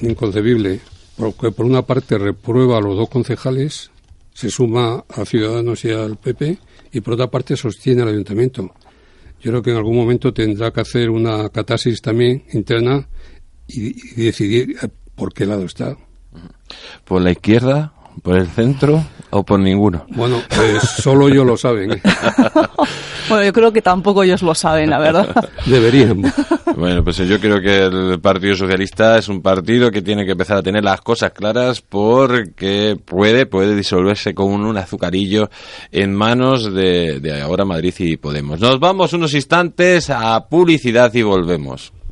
inconcebible, porque por una parte reprueba a los dos concejales, se suma a Ciudadanos y al PP, y por otra parte sostiene al ayuntamiento yo creo que en algún momento tendrá que hacer una catarsis también interna y, y decidir por qué lado está. ¿Por la izquierda? ¿Por el centro o por ninguno? Bueno, pues solo ellos lo saben. ¿eh? bueno, yo creo que tampoco ellos lo saben, la verdad. Deberían. Bueno, pues yo creo que el Partido Socialista es un partido que tiene que empezar a tener las cosas claras porque puede, puede disolverse con un azucarillo en manos de, de ahora Madrid y Podemos. Nos vamos unos instantes a publicidad y volvemos.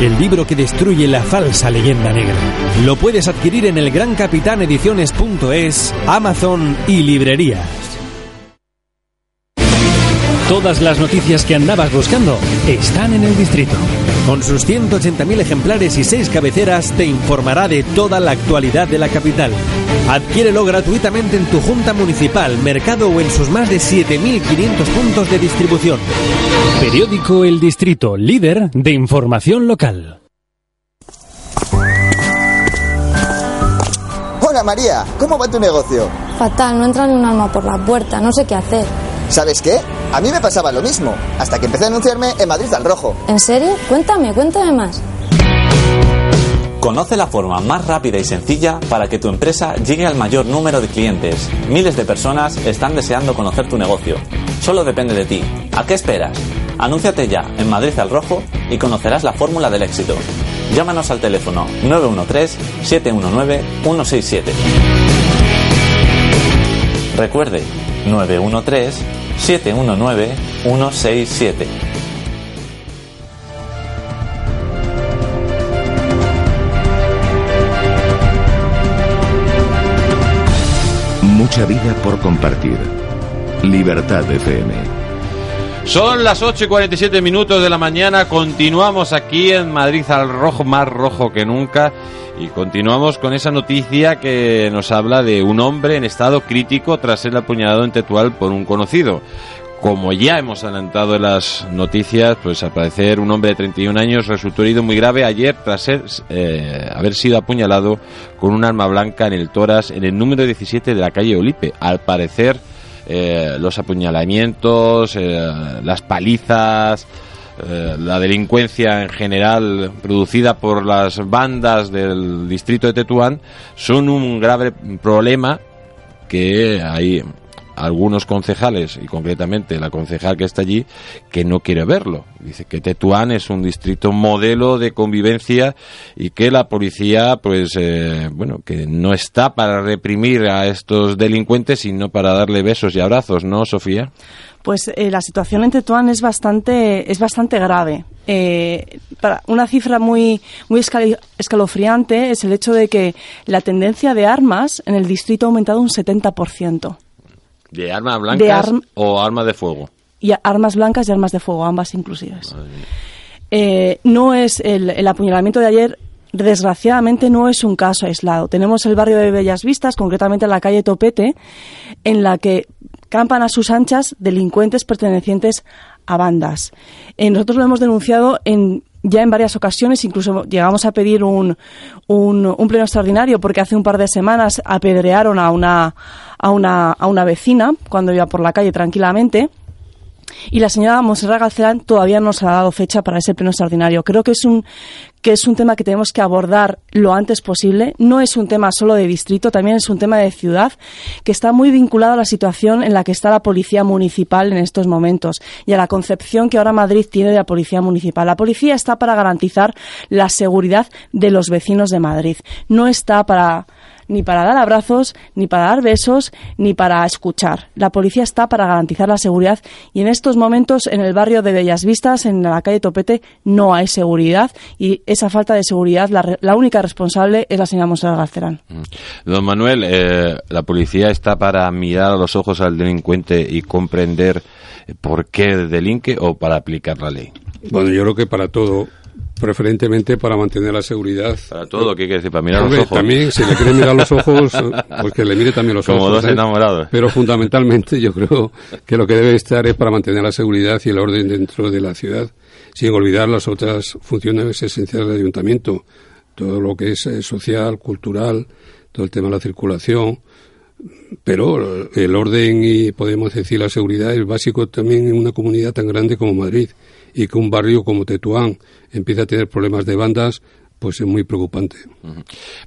El libro que destruye la falsa leyenda negra. Lo puedes adquirir en el Gran Capitán Ediciones.es, Amazon y librerías. Todas las noticias que andabas buscando están en el distrito. Con sus 180.000 ejemplares y 6 cabeceras te informará de toda la actualidad de la capital. Adquiérelo gratuitamente en tu junta municipal, mercado o en sus más de 7.500 puntos de distribución. Periódico El Distrito, líder de información local. Hola María, ¿cómo va tu negocio? Fatal, no entra ni un alma por la puerta, no sé qué hacer. ¿Sabes qué? A mí me pasaba lo mismo, hasta que empecé a anunciarme en Madrid al Rojo. ¿En serio? Cuéntame, cuéntame más. Conoce la forma más rápida y sencilla para que tu empresa llegue al mayor número de clientes. Miles de personas están deseando conocer tu negocio. Solo depende de ti. ¿A qué esperas? Anúnciate ya en Madrid al Rojo y conocerás la fórmula del éxito. Llámanos al teléfono 913-719-167. Recuerde, 913 719-167. Mucha vida por compartir. Libertad FM. Son las 8 y 47 minutos de la mañana. Continuamos aquí en Madrid al rojo, más rojo que nunca. Y continuamos con esa noticia que nos habla de un hombre en estado crítico tras ser apuñalado en Tetual por un conocido. Como ya hemos adelantado en las noticias, pues al parecer un hombre de 31 años resultó herido muy grave ayer tras ser, eh, haber sido apuñalado con un arma blanca en el toras en el número 17 de la calle Olipe. Al parecer, eh, los apuñalamientos, eh, las palizas, eh, la delincuencia en general producida por las bandas del distrito de Tetuán son un grave problema que hay algunos concejales, y concretamente la concejal que está allí, que no quiere verlo. Dice que Tetuán es un distrito modelo de convivencia y que la policía, pues, eh, bueno, que no está para reprimir a estos delincuentes, sino para darle besos y abrazos, ¿no, Sofía? Pues eh, la situación en Tetuán es bastante, es bastante grave. Eh, para una cifra muy, muy escal- escalofriante es el hecho de que la tendencia de armas en el distrito ha aumentado un 70%. ¿De armas blancas De arm- o armas de fuego? Y armas blancas y armas de fuego, ambas inclusives. Eh, no es el, el apuñalamiento de ayer, desgraciadamente no es un caso aislado. Tenemos el barrio de Bellas Vistas, concretamente en la calle Topete, en la que campan a sus anchas delincuentes pertenecientes a bandas. Eh, nosotros lo hemos denunciado en ya en varias ocasiones, incluso llegamos a pedir un, un, un pleno extraordinario porque hace un par de semanas apedrearon a una, a una, a una vecina cuando iba por la calle tranquilamente. Y la señora Monserrat Galcerán todavía no nos ha dado fecha para ese pleno extraordinario. Creo que es un que es un tema que tenemos que abordar lo antes posible. No es un tema solo de distrito, también es un tema de ciudad que está muy vinculado a la situación en la que está la policía municipal en estos momentos y a la concepción que ahora Madrid tiene de la policía municipal. La policía está para garantizar la seguridad de los vecinos de Madrid. No está para ni para dar abrazos, ni para dar besos, ni para escuchar. La policía está para garantizar la seguridad y en estos momentos en el barrio de Bellas Vistas, en la calle Topete, no hay seguridad y esa falta de seguridad, la, re- la única responsable es la señora Monserrat Galcerán. Don Manuel, eh, la policía está para mirar a los ojos al delincuente y comprender por qué delinque o para aplicar la ley. Bueno, yo creo que para todo, preferentemente para mantener la seguridad. Para todo, ¿qué quiere decir? Para mirar Hombre, los ojos. También, si le quiere mirar los ojos, pues que le mire también los Como ojos. dos ¿eh? enamorados. Pero fundamentalmente yo creo que lo que debe estar es para mantener la seguridad y el orden dentro de la ciudad, sin olvidar las otras funciones esenciales del ayuntamiento, todo lo que es eh, social, cultural, todo el tema de la circulación. Pero el orden y podemos decir la seguridad es básico también en una comunidad tan grande como Madrid y que un barrio como Tetuán empieza a tener problemas de bandas, pues es muy preocupante.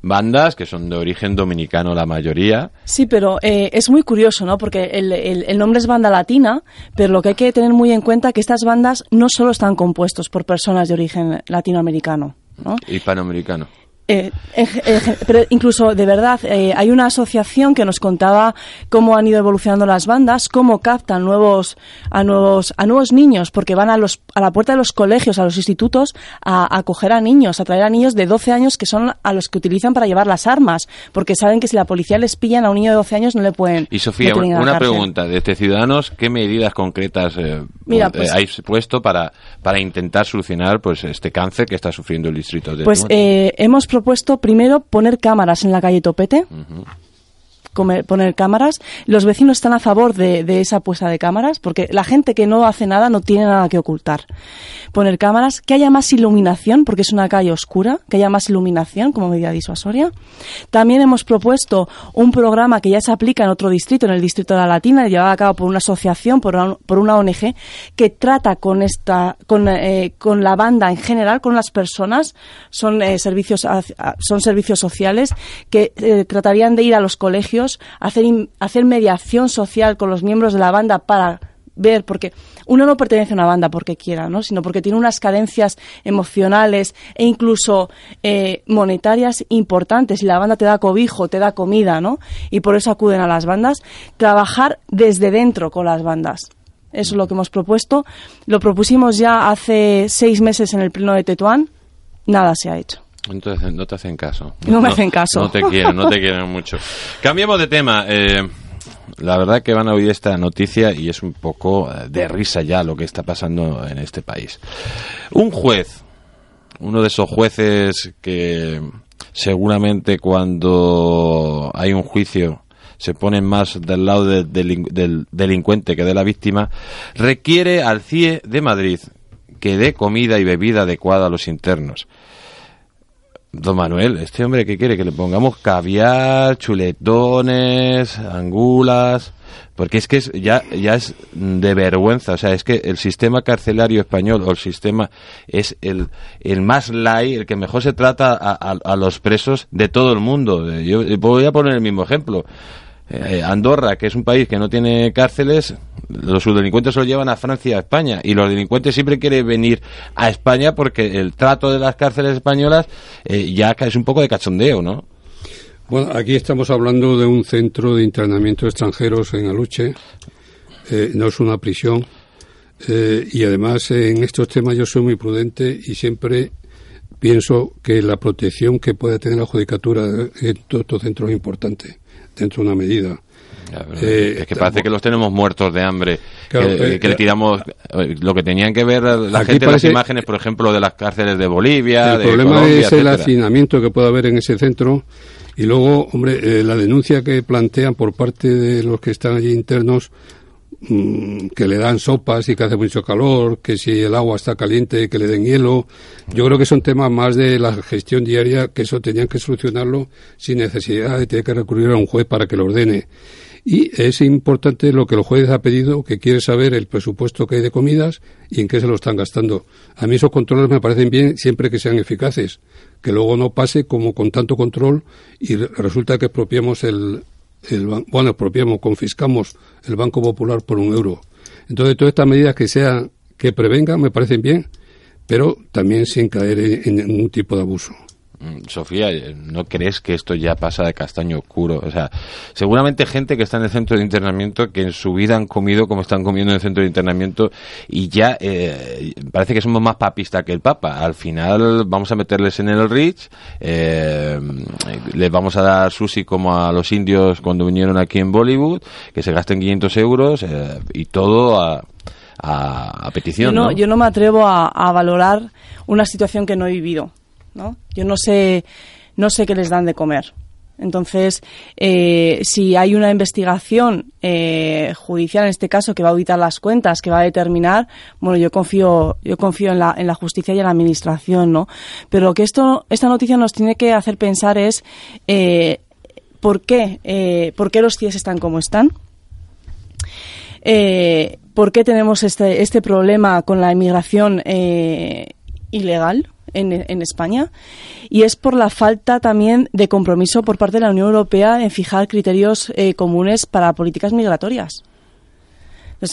Bandas que son de origen dominicano la mayoría. Sí, pero eh, es muy curioso, ¿no? Porque el, el- el nombre es banda latina, pero lo que hay que tener muy en cuenta es que estas bandas no solo están compuestos por personas de origen latinoamericano, ¿no? Hispanoamericano. Eh, en ge- pero incluso, de verdad, eh, hay una asociación que nos contaba cómo han ido evolucionando las bandas, cómo captan nuevos, a nuevos, a nuevos niños, porque van a los, a la puerta de los colegios, a los institutos, a, a acoger a niños, a traer a niños de 12 años que son a los que utilizan para llevar las armas, porque saben que si la policía les pillan a un niño de 12 años no le pueden. Y Sofía, no una cárcel. pregunta. Desde Ciudadanos, ¿qué medidas concretas eh, Mira, eh, pues- habéis puesto para, para intentar solucionar pues este cáncer que está sufriendo el distrito de Pues eh, hemos propuesto primero poner cámaras en la calle Topete. Poner cámaras. Los vecinos están a favor de, esa puesta de cámaras porque la gente que no hace nada no tiene nada que ocultar. Poner cámaras, que haya más iluminación porque es una calle oscura, que haya más iluminación como medida disuasoria. También hemos propuesto un programa que ya se aplica en otro distrito, en el distrito de la Latina, llevado a cabo por una asociación, por una, por una ONG, que trata con esta, con, eh, con la banda en general, con las personas, son eh, servicios, a- a- son servicios sociales que eh, tratarían de ir a los colegios, hacer, hacer mediación social con los miembros de la banda para ver, porque uno no pertenece a una banda porque quiera, ¿no? sino porque tiene unas carencias emocionales e incluso eh, monetarias importantes. Y la banda te da cobijo, te da comida, ¿no? Y por eso acuden a las bandas. Trabajar desde dentro con las bandas. Eso es lo que hemos propuesto. Lo propusimos ya hace seis meses en el pleno de Tetuán. Nada se ha hecho. Entonces, no te hacen caso. No me hacen caso. No te quieren, no te quieren mucho. Cambiemos de tema. Eh, la verdad que van a oír esta noticia y es un poco eh, de risa ya lo que está pasando en este país. Un juez, uno de esos jueces que seguramente cuando hay un juicio se ponen más del lado del, del delincuente que de la víctima, requiere al CIE de Madrid que dé comida y bebida adecuada a los internos. Don Manuel, este hombre que quiere que le pongamos caviar, chuletones, angulas, porque es que es, ya, ya es de vergüenza, o sea, es que el sistema carcelario español o el sistema es el, el más light, el que mejor se trata a, a los presos de todo el mundo. Yo voy a poner el mismo ejemplo. Eh, Andorra, que es un país que no tiene cárceles, los delincuentes se lo llevan a Francia, a España, y los delincuentes siempre quieren venir a España porque el trato de las cárceles españolas eh, ya es un poco de cachondeo, ¿no? Bueno, aquí estamos hablando de un centro de internamiento de extranjeros en Aluche, eh, no es una prisión, y además en estos temas yo soy muy prudente y siempre pienso que la protección que puede tener la judicatura en todos estos centros es importante dentro de una medida. Eh, es que parece que los tenemos muertos de hambre, que, eh, le tiramos eh, lo que tenían que ver la gente en las imágenes, por ejemplo, de las cárceles de Bolivia. El problema es el hacinamiento que puede haber en ese centro y luego, hombre, la denuncia que plantean por parte de los que están allí internos Mm, que le dan sopas y que hace mucho calor, que si el agua está caliente, que le den hielo. Yo creo que son temas más de la gestión diaria, que eso tenían que solucionarlo sin necesidad de tener que recurrir a un juez para que lo ordene. Y es importante lo que el juez ha pedido, que quiere saber el presupuesto que hay de comidas y en qué se lo están gastando. A mí esos controles me parecen bien siempre que sean eficaces, que luego no pase como con tanto control y resulta que expropiamos el, el, bueno, expropiamos, confiscamos el Banco Popular por un euro. Entonces, todas estas medidas que sean, que prevengan, me parecen bien, pero también sin caer en ningún tipo de abuso. Mm, Sofía, ¿no crees que esto ya pasa de castaño oscuro? O sea, seguramente gente que está en el centro de internamiento que en su vida han comido como están comiendo en el centro de internamiento y ya eh, parece que somos más papistas que el Papa. Al final vamos a meterles en el Rich, eh, les vamos a dar sushi como a los indios cuando vinieron aquí en Bollywood, que se gasten 500 euros eh, y todo a, a, petición. Yo no, yo no me atrevo a valorar una situación que no he vivido ¿no? Yo no sé, no sé qué les dan de comer. Entonces, eh, si hay una investigación eh, judicial en este caso que va a auditar las cuentas, que va a determinar, bueno, yo confío, yo confío en la, en la justicia y en la administración, ¿no? Pero lo que esto, esta noticia nos tiene que hacer pensar es eh, por qué, por qué los CIES están como están. ¿Por qué tenemos este, este problema con la inmigración ilegal? En, España y es por la falta también de compromiso por parte de la Unión Europea en fijar criterios eh, comunes para políticas migratorias.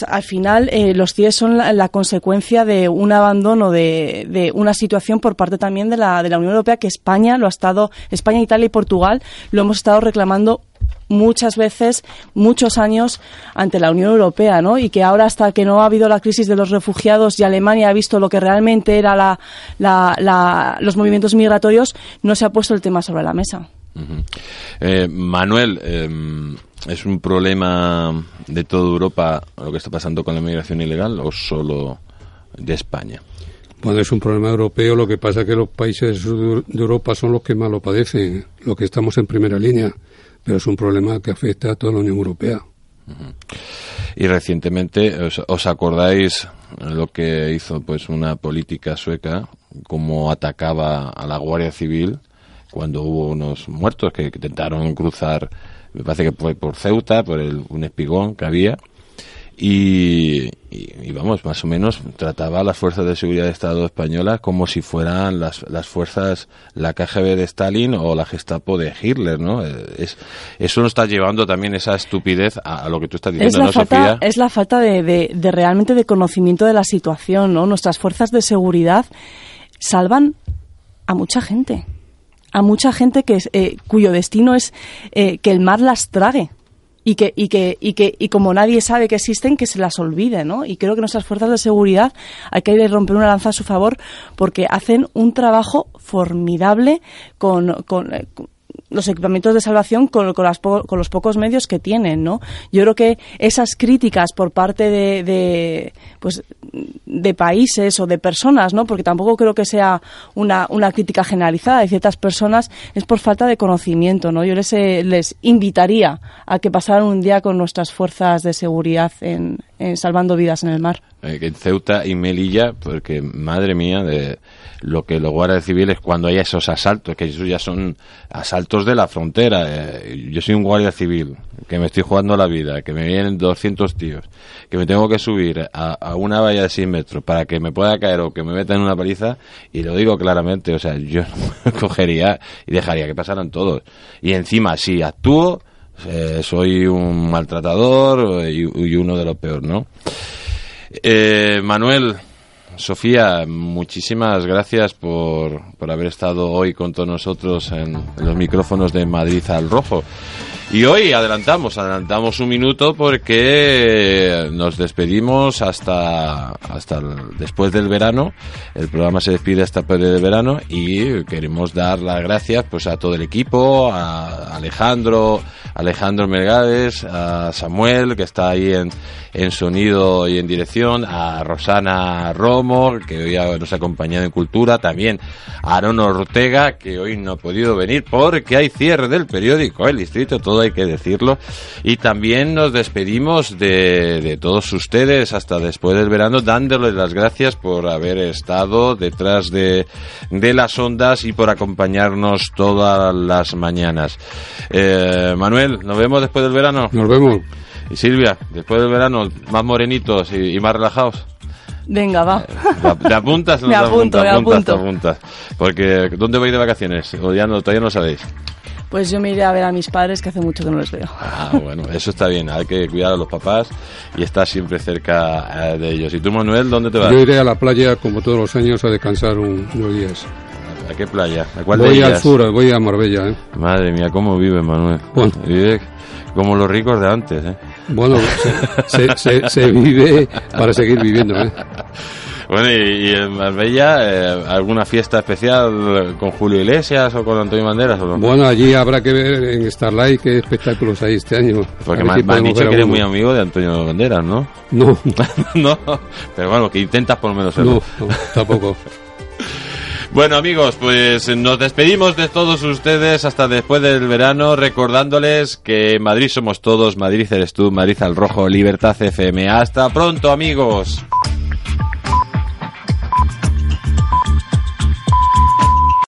al final, eh, los CIE son la, consecuencia de un abandono de, de, una situación por parte también de la, de la Unión Europea que España lo ha estado, España, Italia y Portugal lo hemos estado reclamando muchas veces, muchos años ante la Unión Europea, ¿no? Y que ahora hasta que no ha habido la crisis de los refugiados y Alemania ha visto lo que realmente era la, la, los movimientos migratorios, no se ha puesto el tema sobre la mesa. Eh, Manuel, eh, ¿es un problema de toda Europa lo que está pasando con la migración ilegal o solo de España? Bueno, es un problema europeo, lo que pasa es que los países de Europa son los que más lo padecen, los que estamos en primera línea pero es un problema que afecta a toda la Unión Europea. Y recientemente, ¿os, acordáis lo que hizo pues una política sueca, cómo atacaba a la Guardia Civil cuando hubo unos muertos que, intentaron cruzar, me parece que fue por Ceuta, por el, un espigón que había, y, vamos, más o menos trataba a las fuerzas de seguridad de Estado españolas como si fueran las, las fuerzas, la KGB de Stalin o la Gestapo de Hitler, ¿no? Es, eso nos está llevando también esa estupidez a, lo que tú estás diciendo, es la ¿no, falta, Sofía? Es la falta de, de, realmente de conocimiento de la situación, ¿no? Nuestras fuerzas de seguridad salvan a mucha gente, a mucha gente que eh, cuyo destino es eh, que el mar las trague y que, y que, y que, y como nadie sabe que existen, que se las olvide, ¿no? Y creo que nuestras fuerzas de seguridad hay que romper una lanza a su favor porque hacen un trabajo formidable con, con, eh, los equipamientos de salvación con, con, las con, los pocos medios que tienen, ¿no? Yo creo que esas críticas por parte de, de, pues, de países o de personas, ¿no? Porque tampoco creo que sea una, una crítica generalizada de ciertas personas, es por falta de conocimiento, ¿no? Yo les, eh, les invitaría a que pasaran un día con nuestras fuerzas de seguridad en, en salvando vidas en el mar. Eh, en Ceuta y Melilla, porque madre mía, de lo que los guardias civiles cuando hay esos asaltos, que esos ya son asaltos de la frontera. Eh, yo soy un guardia civil, que me estoy jugando la vida, que me vienen 200 tíos, que me tengo que subir a, una valla de 100 metros para que me pueda caer o que me metan en una paliza, y lo digo claramente, o sea, yo cogería y dejaría que pasaran todos. Y encima, si actúo, eh, soy un maltratador y, y uno de los peores, ¿no? Eh, Manuel, Sofía, muchísimas gracias por, por, haber estado hoy con todos nosotros en, los micrófonos de Madrid al Rojo. Y hoy adelantamos, adelantamos un minuto porque nos despedimos hasta, hasta después del verano. El programa se despide hasta después del verano y queremos dar las gracias pues a todo el equipo, a Alejandro, Alejandro Mergades, a Samuel que está ahí en, en sonido y en dirección, a Rosana Que hoy nos ha acompañado en cultura, también a Aaron Ortega que hoy no ha podido venir porque hay cierre del periódico El Distrito, todo hay que decirlo. Y también nos despedimos de, de todos ustedes hasta después del verano, dándoles las gracias por haber estado detrás de, de las ondas y por acompañarnos todas las mañanas. Eh, Manuel, ¿nos vemos después del verano? Nos vemos. Y Silvia, después del verano, más morenitos y, y más relajados. Venga, va. ¿Te apuntas? me apunto, me apunto. apuntas. Porque, ¿dónde vais de vacaciones? O ya no, todavía no sabéis. Pues yo me iré a ver a mis padres, que hace mucho que no les veo. Ah, bueno, eso está bien. Hay que cuidar a los papás y estar siempre cerca de ellos. ¿Y tú, Manuel, dónde te vas? Yo iré a la playa, como todos los años, a descansar un, unos días. ¿A qué playa? ¿A cuál voy de al sur, voy a Marbella. ¿eh? Madre mía, cómo vive Manuel. Bueno. Vive como los ricos de antes. ¿eh? Bueno, se, se, se, se vive para seguir viviendo. ¿eh? Bueno, y, y en Marbella, eh, ¿alguna fiesta especial con Julio Iglesias o con Antonio Banderas? O no? Bueno, allí habrá que ver en Starlight qué espectáculos hay este año. Porque me, si me han dicho que eres muy amigo de Antonio Banderas, ¿no? No, no, pero bueno, que intentas por lo menos serlo. no, no, tampoco. Bueno amigos, pues nos despedimos de todos ustedes hasta después del verano, recordándoles que Madrid somos todos, Madrid eres tú, Madrid al rojo, Libertad FM. Hasta pronto amigos.